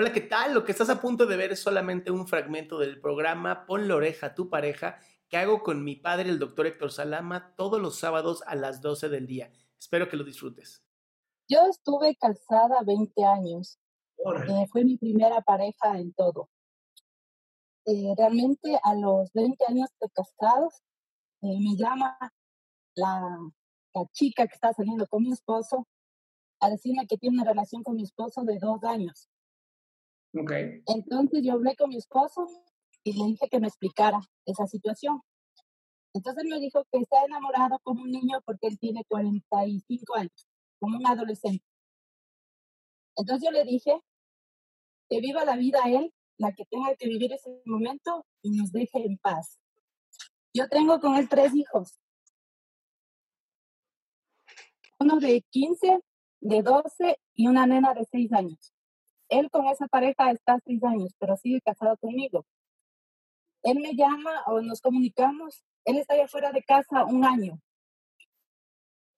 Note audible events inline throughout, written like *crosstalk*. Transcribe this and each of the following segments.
Hola, ¿qué tal? Lo que estás a punto de ver es solamente un fragmento del programa Pon la oreja a tu pareja que hago con mi padre, el doctor Héctor Salama, todos los sábados a las 12 del día. Espero que lo disfrutes. Yo estuve casada 20 años. Eh, fue mi primera pareja en todo. Eh, realmente a los 20 años de casados eh, me llama la, la chica que está saliendo con mi esposo a decirme que tiene una relación con mi esposo de dos años. Ok. Entonces yo hablé con mi esposo y le dije que me explicara esa situación. Entonces me dijo que está enamorado como un niño porque él tiene 45 años, como un adolescente. Entonces yo le dije que viva la vida él, la que tenga que vivir ese momento y nos deje en paz. Yo tengo con él tres hijos. Uno de 15, de 12 y una nena de 6 años. Él con esa pareja está seis años, pero sigue casado conmigo. Él me llama o nos comunicamos. Él está allá fuera de casa un año,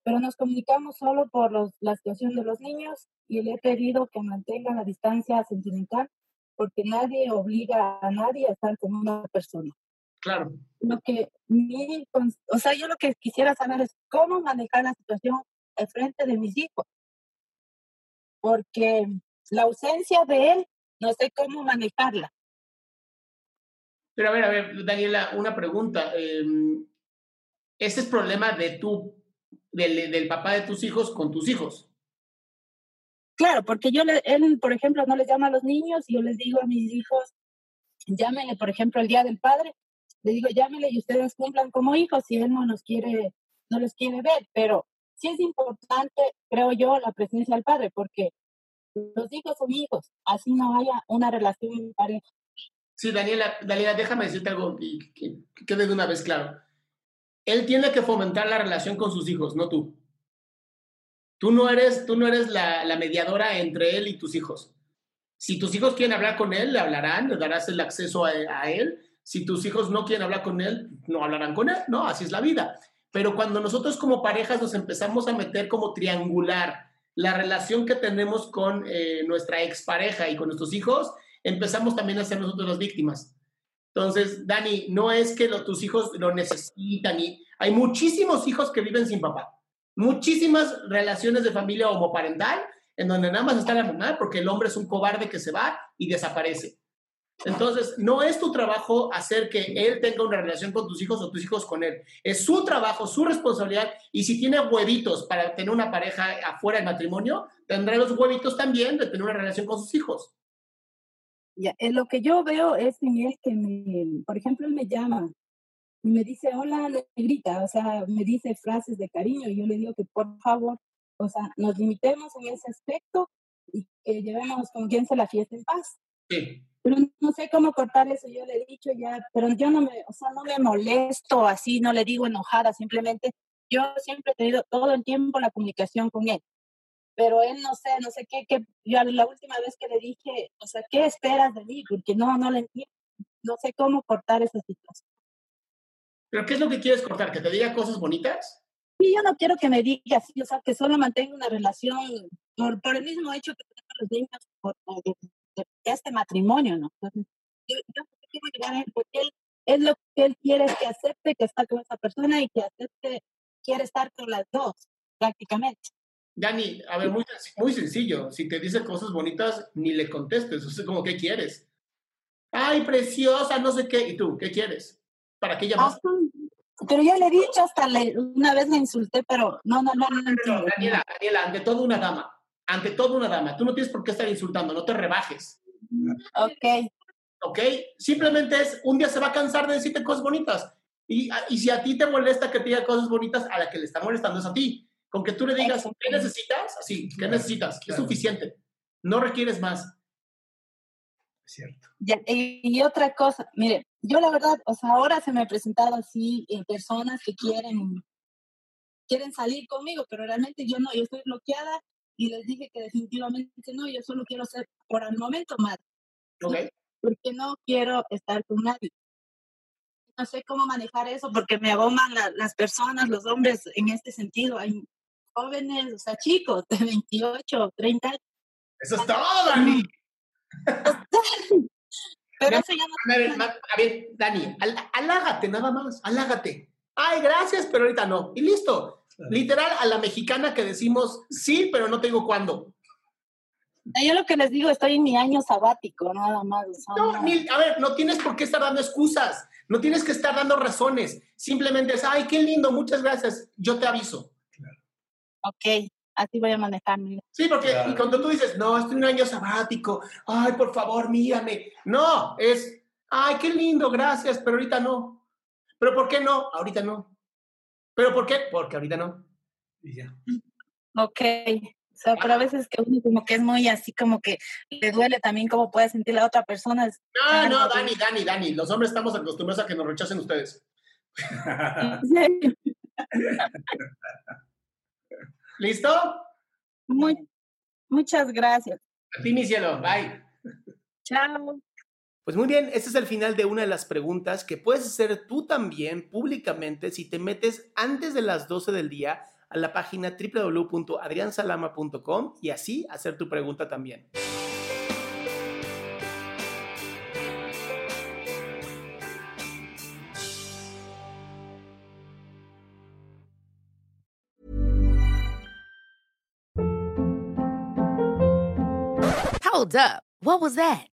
pero nos comunicamos solo por los, la situación de los niños y le he pedido que mantenga la distancia sentimental porque nadie obliga a nadie a estar con una persona. Claro. Lo que mi, o sea, yo lo que quisiera saber es cómo manejar la situación al frente de mis hijos. Porque la ausencia de él, no sé cómo manejarla. Pero a ver, a ver, Daniela, una pregunta. Eh, ¿Ese es problema de tú, del, del, papá de tus hijos con tus hijos? Claro, porque yo, le, él, por ejemplo, no les llama a los niños y yo les digo a mis hijos, llámenle, por ejemplo, el Día del Padre, le digo, llámenle y ustedes cumplan como hijos si él no los quiere, no los quiere ver, pero sí es importante, creo yo, la presencia del padre, porque los hijos son hijos, así no haya una relación pareja. Sí, Daniela, Daniela, déjame decirte algo y que quede de una vez claro. Él tiene que fomentar la relación con sus hijos, no tú. Tú no eres, tú no eres la, la mediadora entre él y tus hijos. Si tus hijos quieren hablar con él, le hablarán, le darás el acceso a, a él. Si tus hijos no quieren hablar con él, no hablarán con él, ¿no? Así es la vida. Pero cuando nosotros como parejas nos empezamos a meter como triangular la relación que tenemos con eh, nuestra expareja y con nuestros hijos, empezamos también a ser nosotros las víctimas. Entonces, Dani, no es que lo, tus hijos lo necesitan y hay muchísimos hijos que viven sin papá, muchísimas relaciones de familia homoparental en donde nada más está la mamá porque el hombre es un cobarde que se va y desaparece. Entonces, no es tu trabajo hacer que él tenga una relación con tus hijos o tus hijos con él. Es su trabajo, su responsabilidad. Y si tiene huevitos para tener una pareja afuera del matrimonio, tendrá los huevitos también de tener una relación con sus hijos. Ya, eh, lo que yo veo es que, me, por ejemplo, él me llama y me dice, hola, negrita, o sea, me dice frases de cariño y yo le digo que por favor, o sea, nos limitemos en ese aspecto y que llevemos con quien se la fiesta en paz. Sí. Pero no sé cómo cortar eso, yo le he dicho ya, pero yo no me, o sea, no me molesto así, no le digo enojada, simplemente yo siempre he tenido todo el tiempo la comunicación con él. Pero él no sé, no sé qué, qué, yo la última vez que le dije, o sea, ¿qué esperas de mí? Porque no, no le entiendo, no sé cómo cortar esa situación. ¿Pero qué es lo que quieres cortar? ¿Que te diga cosas bonitas? Sí, yo no quiero que me digas, o sea, que solo mantenga una relación por, por el mismo hecho que tenemos los niños por, de, este matrimonio, ¿no? Entonces, yo, yo quiero llegar a él porque él es lo que él quiere es que acepte que está con esa persona y que acepte, quiere estar con las dos, prácticamente. Dani, a ver, muy, muy sencillo. Si te dice cosas bonitas, ni le contestes. O sea, como, ¿qué quieres? Ay, preciosa, no sé qué. ¿Y tú, qué quieres? ¿Para qué llamas? pero yo le he dicho hasta le, una vez me insulté, pero no, no, no, no entiendo. Daniela, Daniela, ante todo una dama. Ante todo una dama. Tú no tienes por qué estar insultando, no te rebajes. Ok. ¿ok? Simplemente es, un día se va a cansar de decirte cosas bonitas. Y, y si a ti te molesta que te diga cosas bonitas, a la que le está molestando es a ti. Con que tú le digas, ¿qué necesitas? Así, ¿qué necesitas? Es suficiente. No requieres más. Cierto. y, otra cosa, mire, yo la verdad, o sea, ahora se me han presentado así eh, personas que quieren, quieren salir conmigo, pero realmente yo no, yo estoy bloqueada y les dije que definitivamente no, yo solo quiero ser por el momento más. Okay porque no quiero estar con nadie. No sé cómo manejar eso porque me aboman las personas, los hombres en este sentido. Hay jóvenes, o sea, chicos de 28, 30 años. Eso es todo, Dani. *laughs* Pero eso ya no. A ver, Dani, alágate nada más, alágate. Ay, gracias, pero ahorita no. Y listo. Literal a la mexicana que decimos sí, pero no tengo cuándo. Yo lo que les digo, estoy en mi año sabático, nada más. no, a ver, no tienes por qué estar dando excusas, no tienes que estar dando razones. Simplemente es, ay, qué lindo, muchas gracias, yo te aviso. Ok, así voy a manejarme. Sí, porque cuando tú dices, no, estoy en un año sabático, ay, por favor, mírame. No, es, ay, qué lindo, gracias, pero ahorita no. ¿Pero por qué no? Ahorita no. ¿Pero por qué? Porque ahorita no. Y ya. Ok sea, pero a veces que uno como que es muy así como que le duele también cómo puede sentir la otra persona. No, no, Dani, Dani, Dani, los hombres estamos acostumbrados a que nos rechacen ustedes. *laughs* ¿Listo? Muy, muchas gracias. A ti, mi cielo. Bye. Chao. Pues muy bien, este es el final de una de las preguntas que puedes hacer tú también públicamente si te metes antes de las 12 del día a la página www.adriansalama.com y así hacer tu pregunta también. Hold up. What was that?